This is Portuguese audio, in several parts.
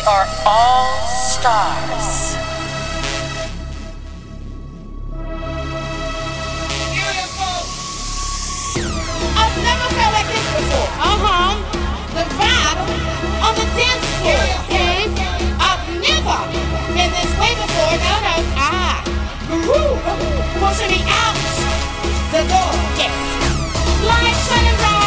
We are all stars. Beautiful. I've never felt like this before. Uh huh. The vibe on the dance floor. I've never been this way before. No, no. Ah. Pushing me out the door. Yes. Lights shining bright.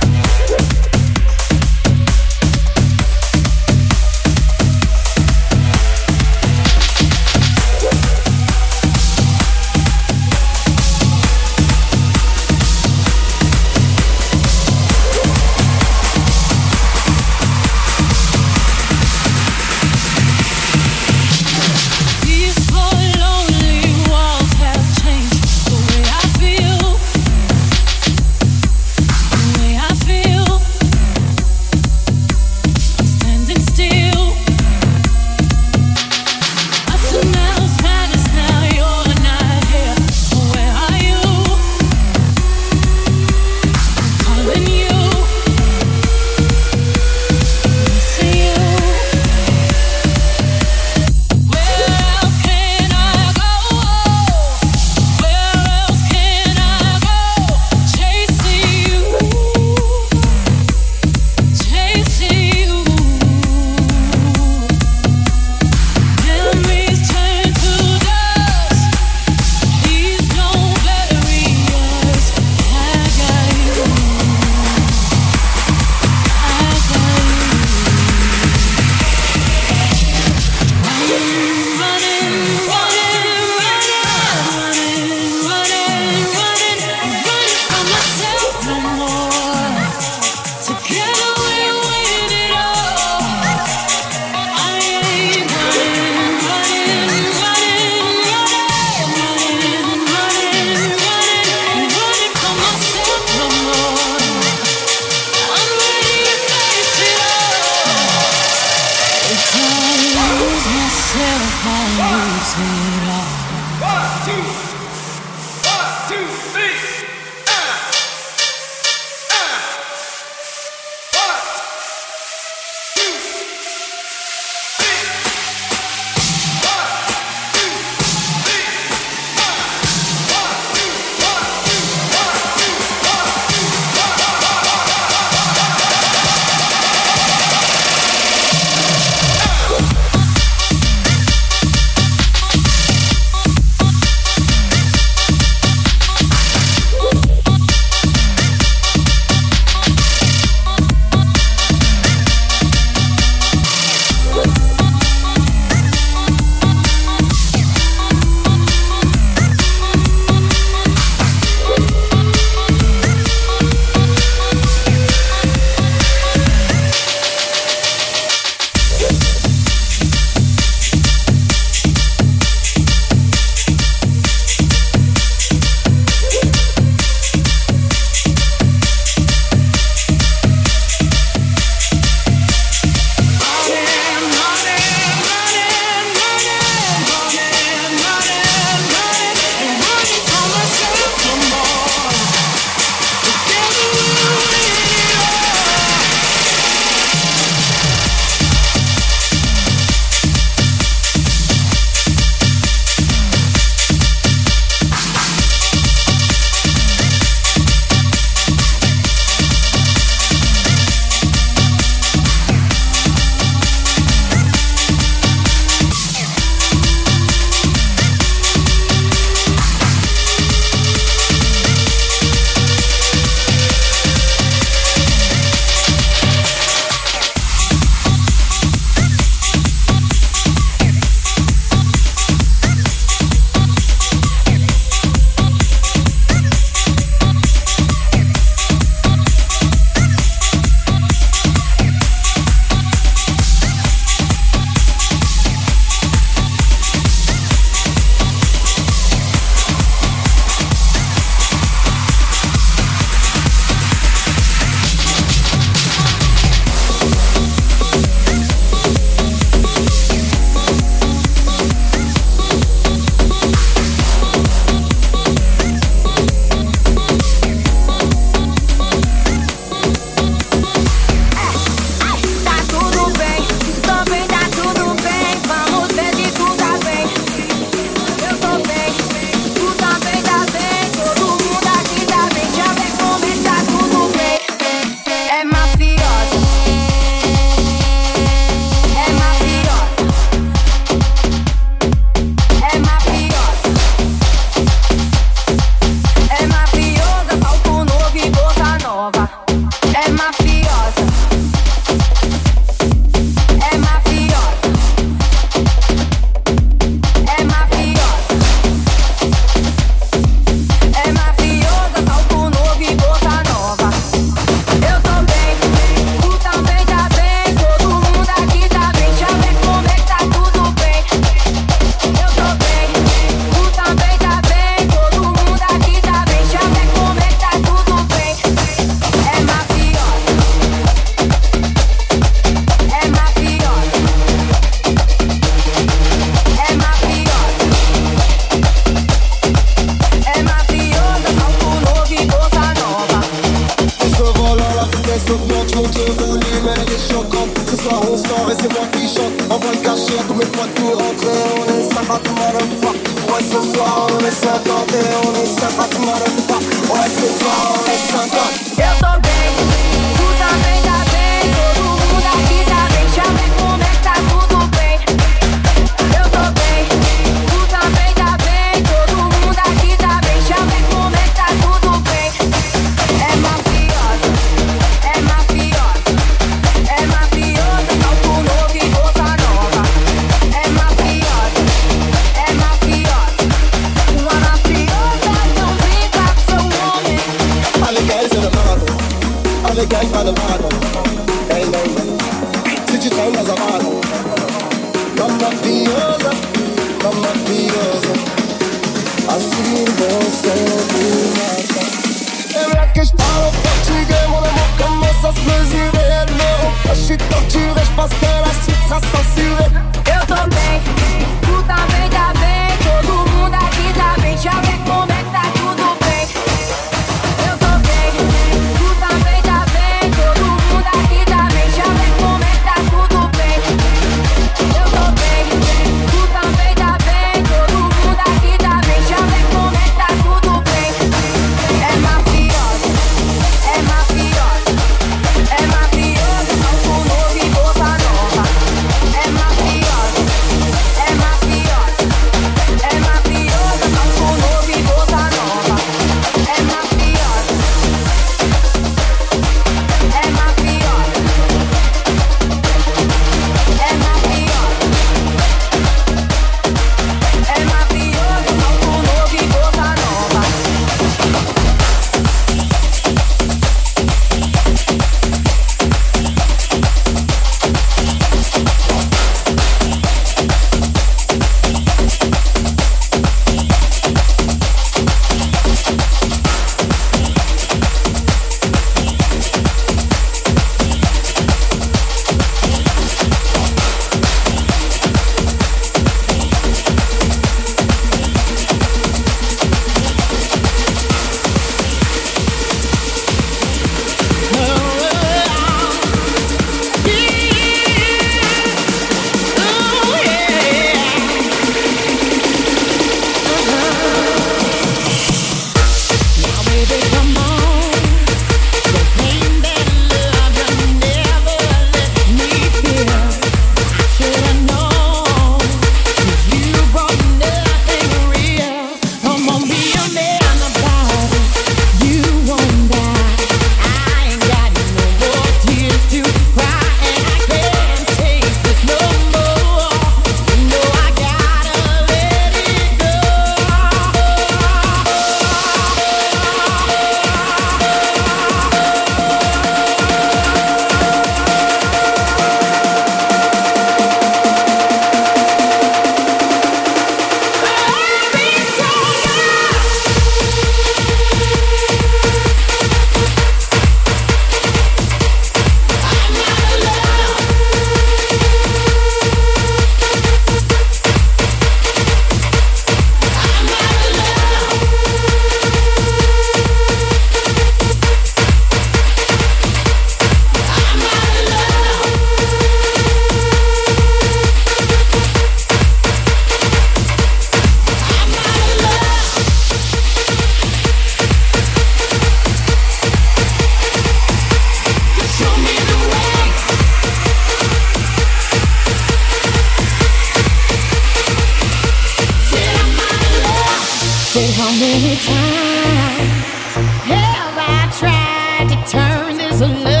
Say how many times have I tried to turn this love?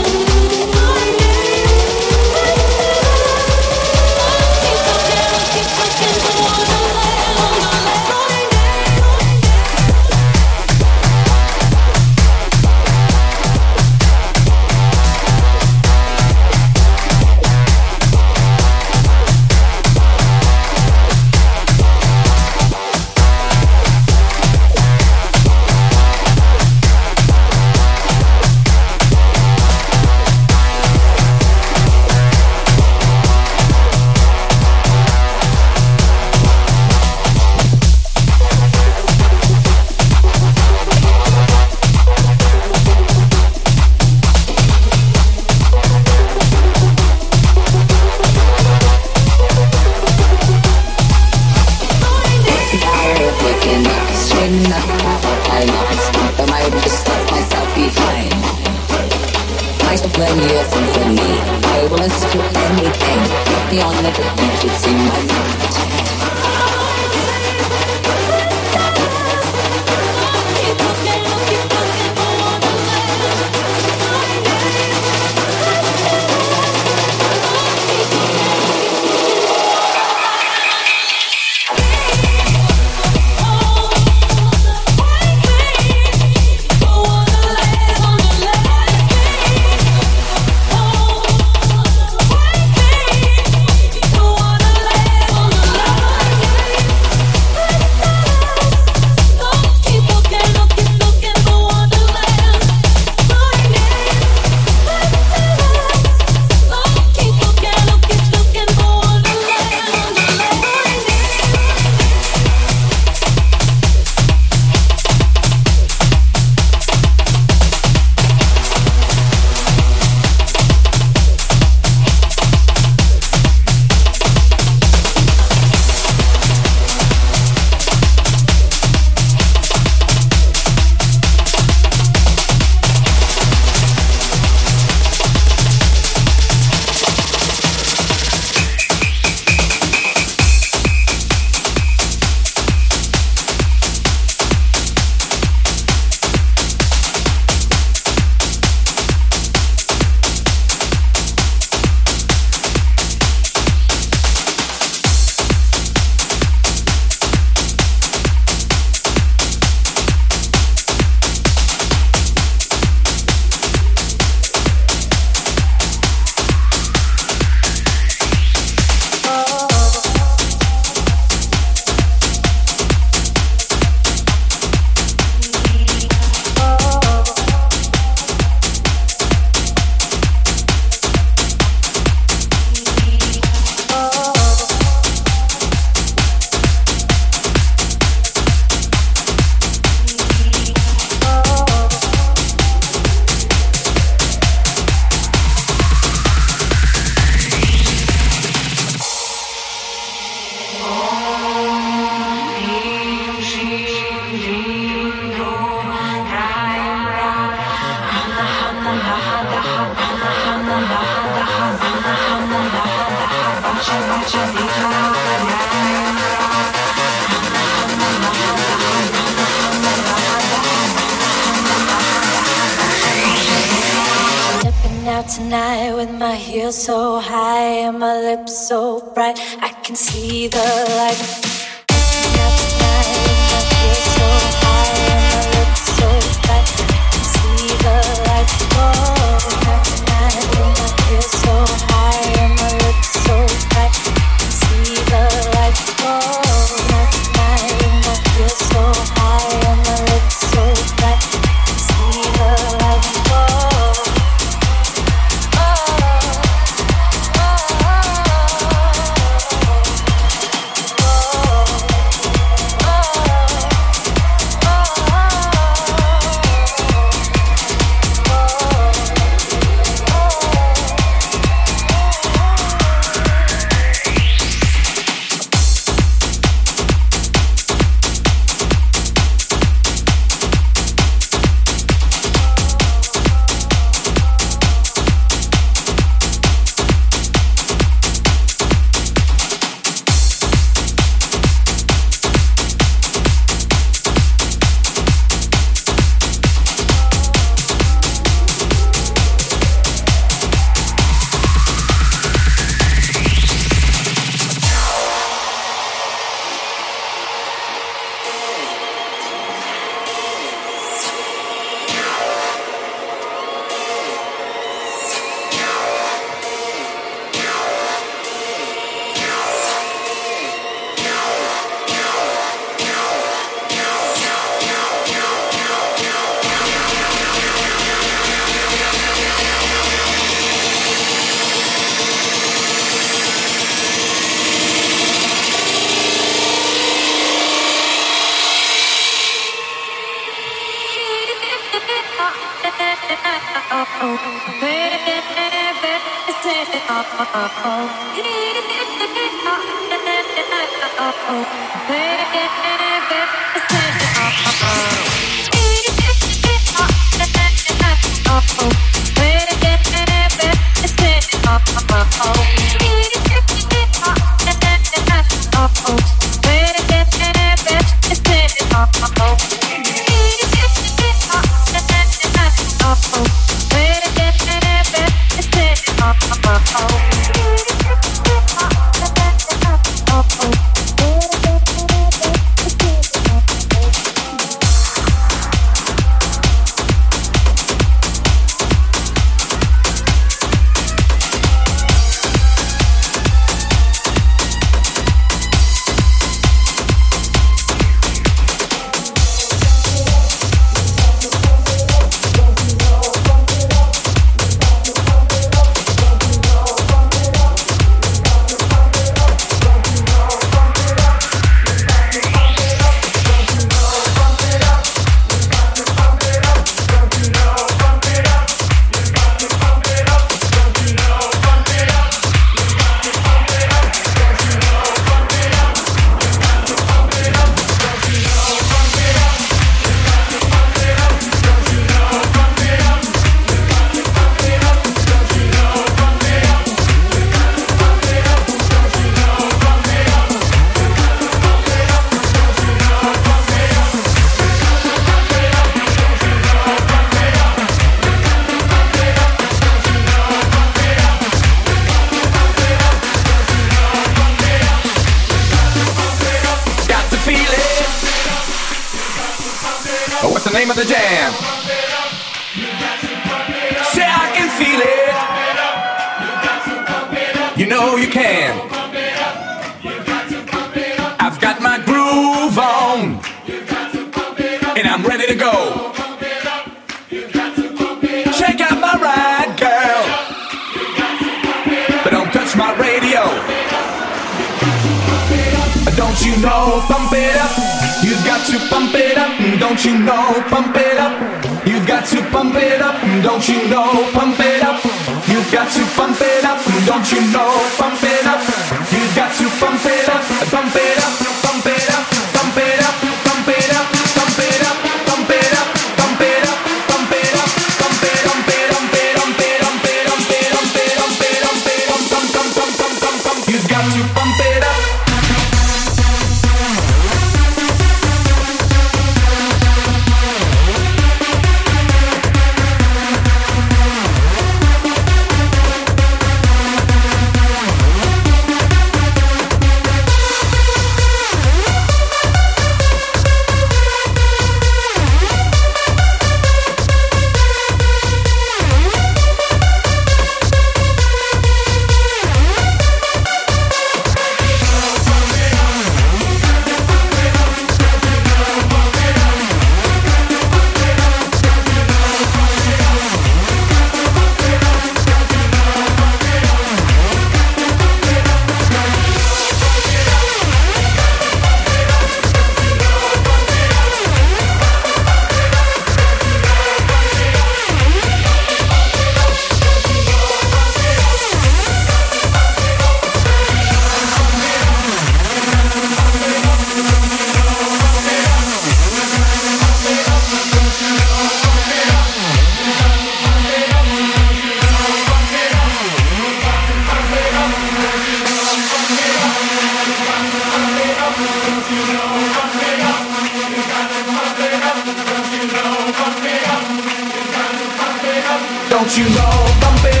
Don't you know?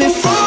me fall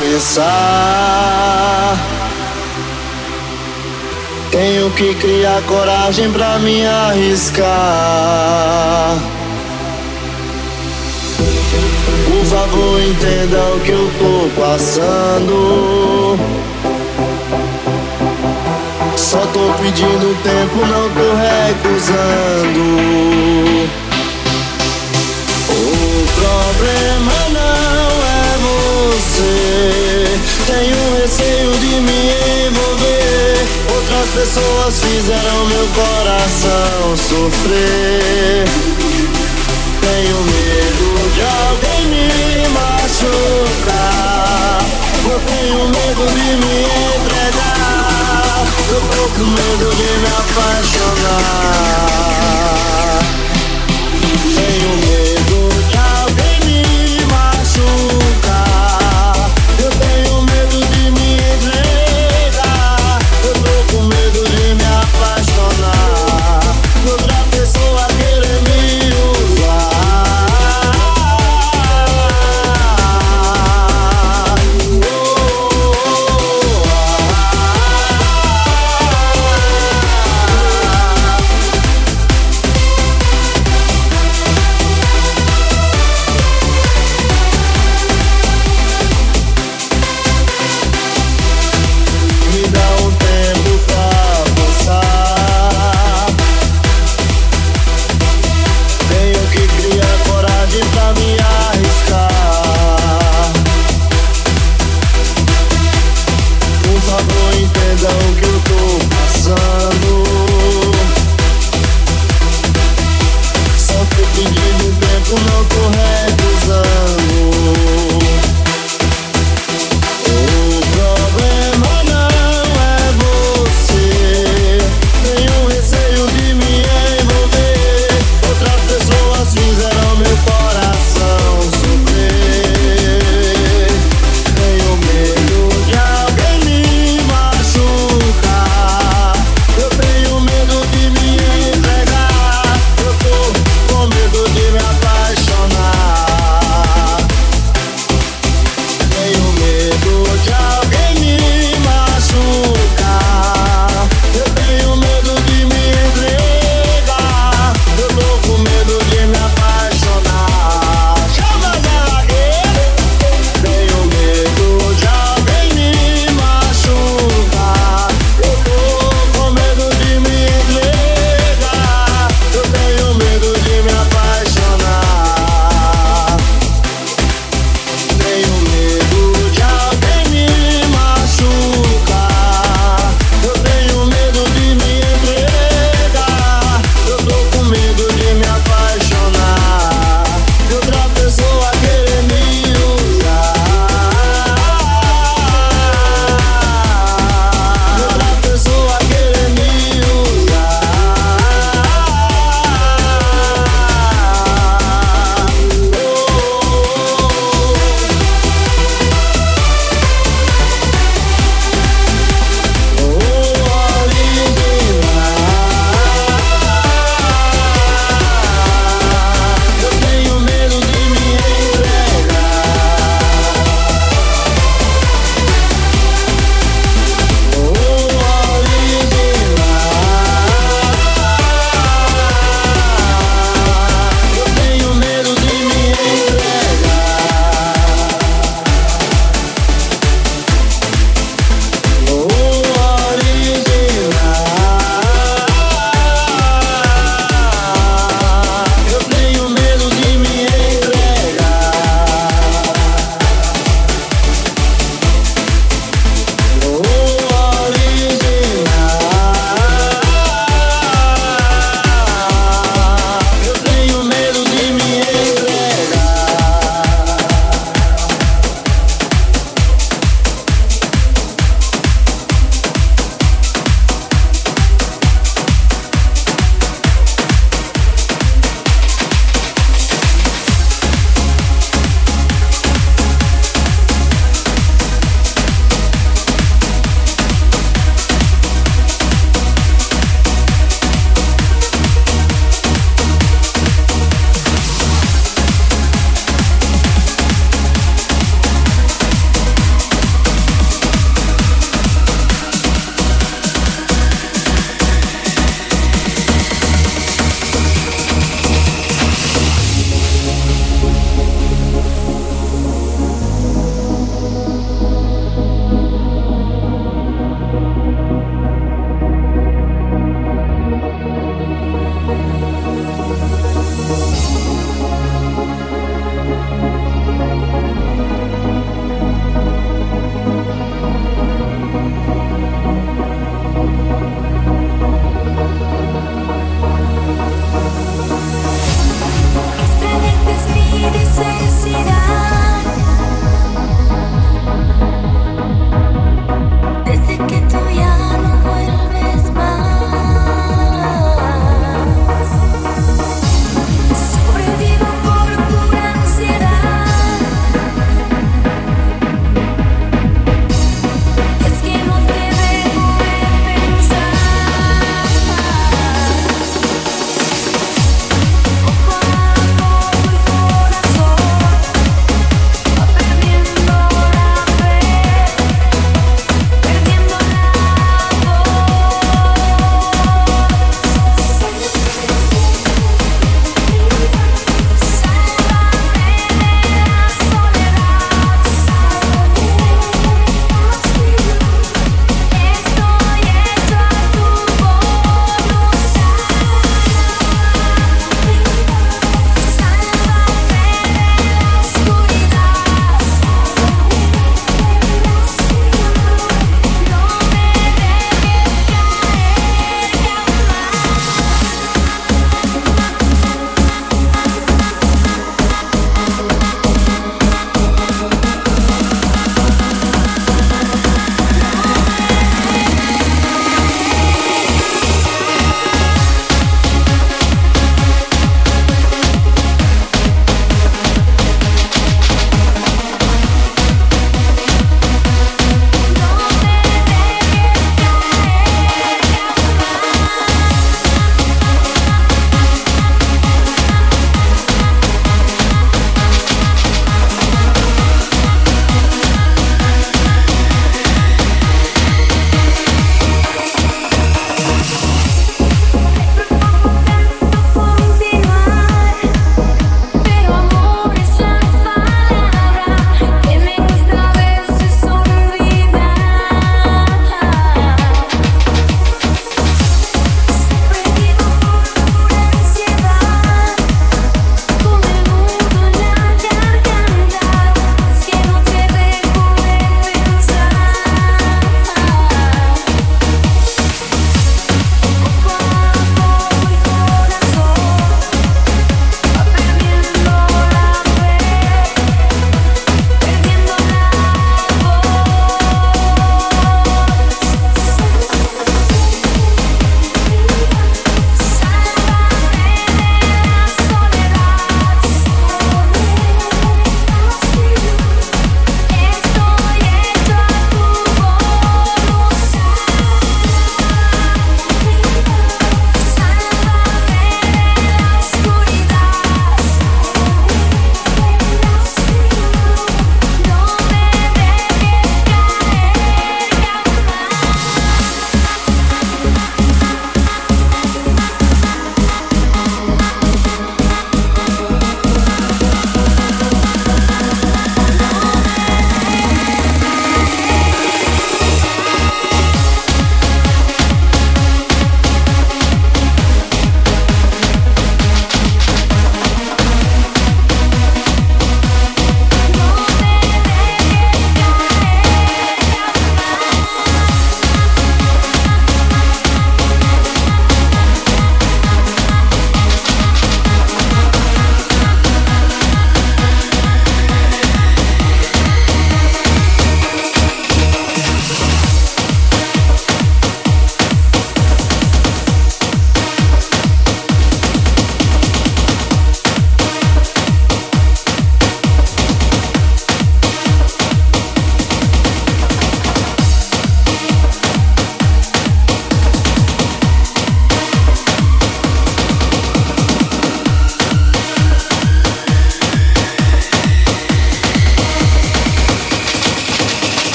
Pensar. Tenho que criar coragem pra me arriscar. Por favor, entenda o que eu tô passando. Só tô pedindo tempo, não tô recusando. Tenho receio de me envolver. Outras pessoas fizeram meu coração sofrer. Tenho medo de alguém me machucar. Eu tenho medo de me entregar. Eu tô com medo de me apaixonar. Tenho